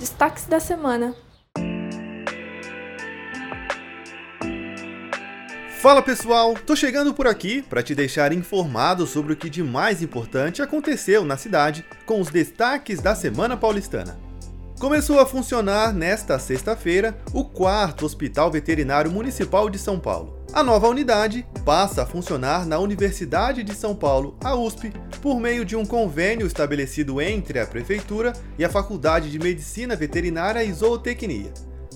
Destaques da semana. Fala pessoal, tô chegando por aqui para te deixar informado sobre o que de mais importante aconteceu na cidade com os destaques da Semana Paulistana. Começou a funcionar nesta sexta-feira o quarto Hospital Veterinário Municipal de São Paulo. A nova unidade passa a funcionar na Universidade de São Paulo, a USP, por meio de um convênio estabelecido entre a Prefeitura e a Faculdade de Medicina Veterinária e Zootecnia.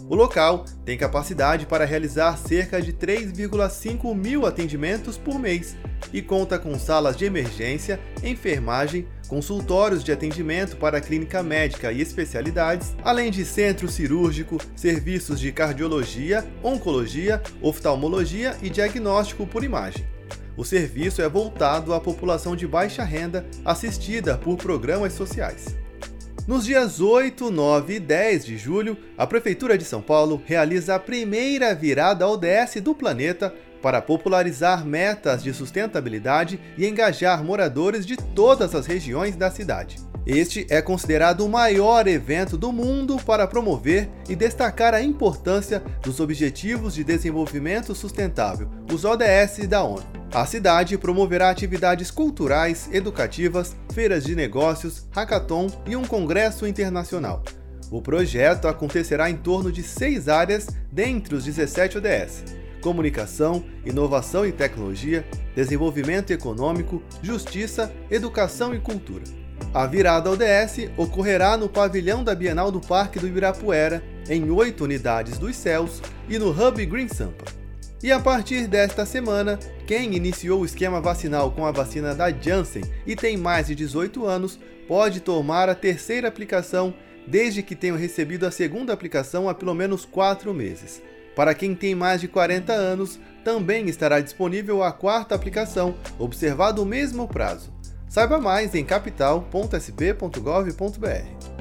O local tem capacidade para realizar cerca de 3,5 mil atendimentos por mês e conta com salas de emergência, enfermagem, consultórios de atendimento para clínica médica e especialidades, além de centro cirúrgico, serviços de cardiologia, oncologia, oftalmologia e diagnóstico por imagem. O serviço é voltado à população de baixa renda assistida por programas sociais. Nos dias 8, 9 e 10 de julho, a Prefeitura de São Paulo realiza a primeira virada ODS do planeta para popularizar metas de sustentabilidade e engajar moradores de todas as regiões da cidade. Este é considerado o maior evento do mundo para promover e destacar a importância dos Objetivos de Desenvolvimento Sustentável, os ODS da ONU. A cidade promoverá atividades culturais, educativas, feiras de negócios, hackathon e um congresso internacional. O projeto acontecerá em torno de seis áreas dentre os 17 ODS: comunicação, inovação e tecnologia, desenvolvimento econômico, justiça, educação e cultura. A virada ODS ocorrerá no pavilhão da Bienal do Parque do Ibirapuera, em oito unidades dos céus, e no Hub Green Sampa. E a partir desta semana, quem iniciou o esquema vacinal com a vacina da Janssen e tem mais de 18 anos pode tomar a terceira aplicação desde que tenham recebido a segunda aplicação há pelo menos 4 meses. Para quem tem mais de 40 anos, também estará disponível a quarta aplicação, observado o mesmo prazo. Saiba mais em capital.sp.gov.br.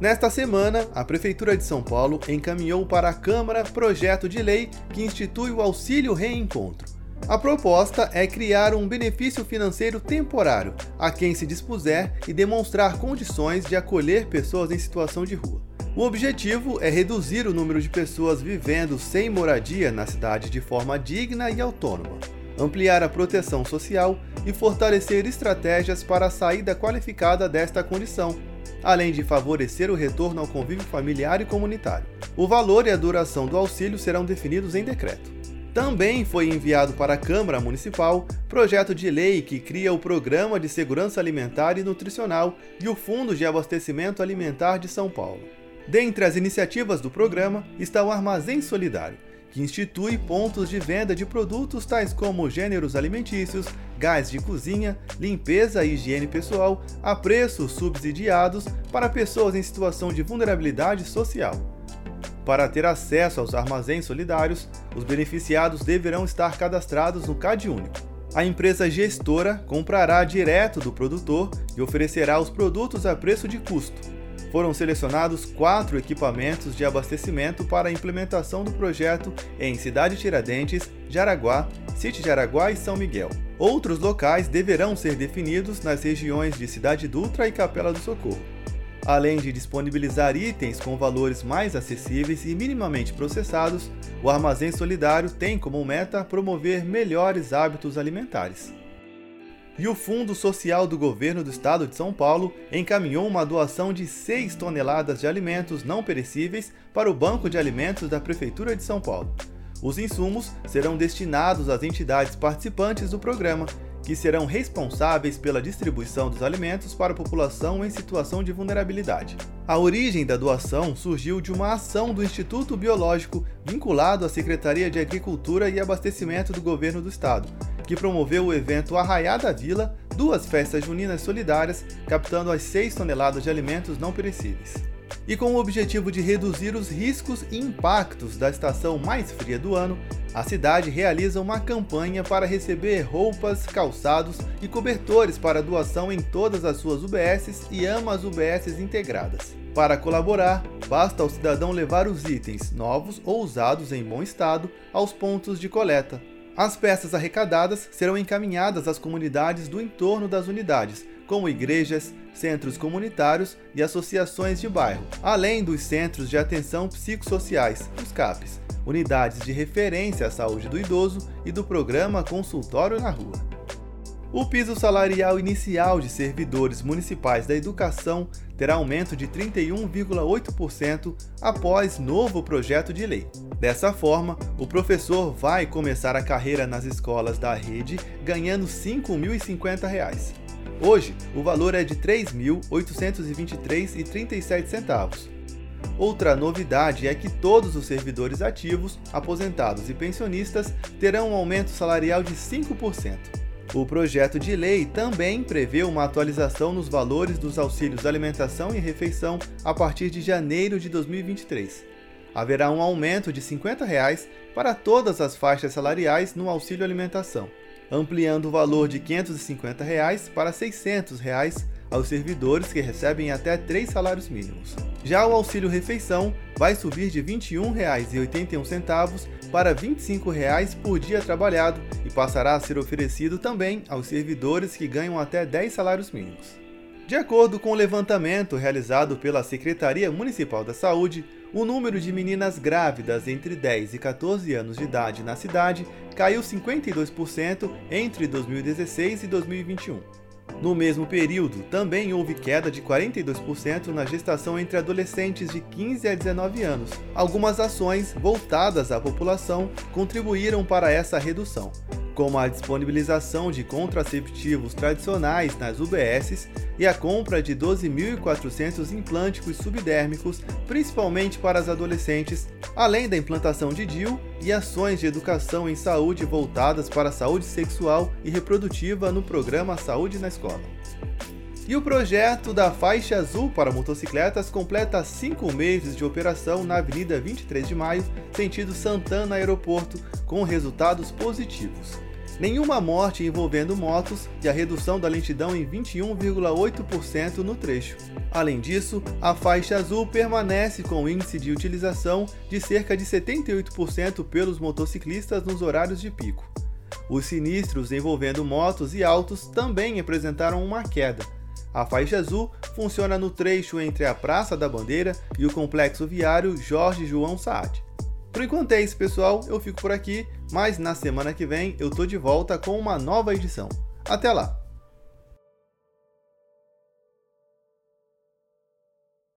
Nesta semana, a Prefeitura de São Paulo encaminhou para a Câmara projeto de lei que institui o Auxílio Reencontro. A proposta é criar um benefício financeiro temporário a quem se dispuser e demonstrar condições de acolher pessoas em situação de rua. O objetivo é reduzir o número de pessoas vivendo sem moradia na cidade de forma digna e autônoma, ampliar a proteção social e fortalecer estratégias para a saída qualificada desta condição, além de favorecer o retorno ao convívio familiar e comunitário. O valor e a duração do auxílio serão definidos em decreto. Também foi enviado para a Câmara Municipal projeto de lei que cria o Programa de Segurança Alimentar e Nutricional e o Fundo de Abastecimento Alimentar de São Paulo. Dentre as iniciativas do programa está o Armazém Solidário, que institui pontos de venda de produtos tais como gêneros alimentícios, gás de cozinha, limpeza e higiene pessoal a preços subsidiados para pessoas em situação de vulnerabilidade social. Para ter acesso aos armazéns solidários, os beneficiados deverão estar cadastrados no CAD Único. A empresa gestora comprará direto do produtor e oferecerá os produtos a preço de custo foram selecionados quatro equipamentos de abastecimento para a implementação do projeto em Cidade Tiradentes, Jaraguá, City Jaraguá e São Miguel. Outros locais deverão ser definidos nas regiões de Cidade Dutra e Capela do Socorro. Além de disponibilizar itens com valores mais acessíveis e minimamente processados, o Armazém Solidário tem como meta promover melhores hábitos alimentares e o Fundo Social do Governo do Estado de São Paulo encaminhou uma doação de 6 toneladas de alimentos não perecíveis para o Banco de Alimentos da Prefeitura de São Paulo. Os insumos serão destinados às entidades participantes do programa, que serão responsáveis pela distribuição dos alimentos para a população em situação de vulnerabilidade. A origem da doação surgiu de uma ação do Instituto Biológico vinculado à Secretaria de Agricultura e Abastecimento do Governo do Estado, que promoveu o evento Arraiá da Vila, duas festas juninas solidárias, captando as 6 toneladas de alimentos não perecíveis. E com o objetivo de reduzir os riscos e impactos da estação mais fria do ano, a cidade realiza uma campanha para receber roupas, calçados e cobertores para doação em todas as suas UBSs e AMAs UBSs integradas. Para colaborar, basta ao cidadão levar os itens, novos ou usados em bom estado, aos pontos de coleta, as peças arrecadadas serão encaminhadas às comunidades do entorno das unidades, como igrejas, centros comunitários e associações de bairro, além dos centros de atenção psicossociais, os CAPs, unidades de referência à saúde do idoso e do programa Consultório na Rua. O piso salarial inicial de servidores municipais da educação terá aumento de 31,8% após novo projeto de lei. Dessa forma, o professor vai começar a carreira nas escolas da rede ganhando R$ 5.050. Hoje, o valor é de R$ 3.823,37. Outra novidade é que todos os servidores ativos, aposentados e pensionistas terão um aumento salarial de 5%. O projeto de lei também prevê uma atualização nos valores dos auxílios alimentação e refeição a partir de janeiro de 2023. Haverá um aumento de 50 reais para todas as faixas salariais no auxílio alimentação, ampliando o valor de 550 reais para 600 reais aos servidores que recebem até três salários mínimos. Já o auxílio refeição vai subir de R$ 21,81 para 25 reais por dia trabalhado e passará a ser oferecido também aos servidores que ganham até 10 salários mínimos. De acordo com o levantamento realizado pela Secretaria Municipal da Saúde, o número de meninas grávidas entre 10 e 14 anos de idade na cidade caiu 52% entre 2016 e 2021. No mesmo período, também houve queda de 42% na gestação entre adolescentes de 15 a 19 anos. Algumas ações voltadas à população contribuíram para essa redução, como a disponibilização de contraceptivos tradicionais nas UBSs e a compra de 12.400 implânticos subdérmicos, principalmente para as adolescentes, além da implantação de DIU e ações de educação em saúde voltadas para a saúde sexual e reprodutiva no programa Saúde na Escola. E o projeto da faixa azul para motocicletas completa cinco meses de operação na Avenida 23 de Maio, sentido Santana Aeroporto, com resultados positivos nenhuma morte envolvendo motos e a redução da lentidão em 21,8% no trecho. Além disso, a faixa azul permanece com índice de utilização de cerca de 78% pelos motociclistas nos horários de pico. Os sinistros envolvendo motos e autos também apresentaram uma queda. A faixa azul funciona no trecho entre a Praça da Bandeira e o complexo viário Jorge João Saad. Por enquanto é isso, pessoal. Eu fico por aqui, mas na semana que vem eu tô de volta com uma nova edição. Até lá!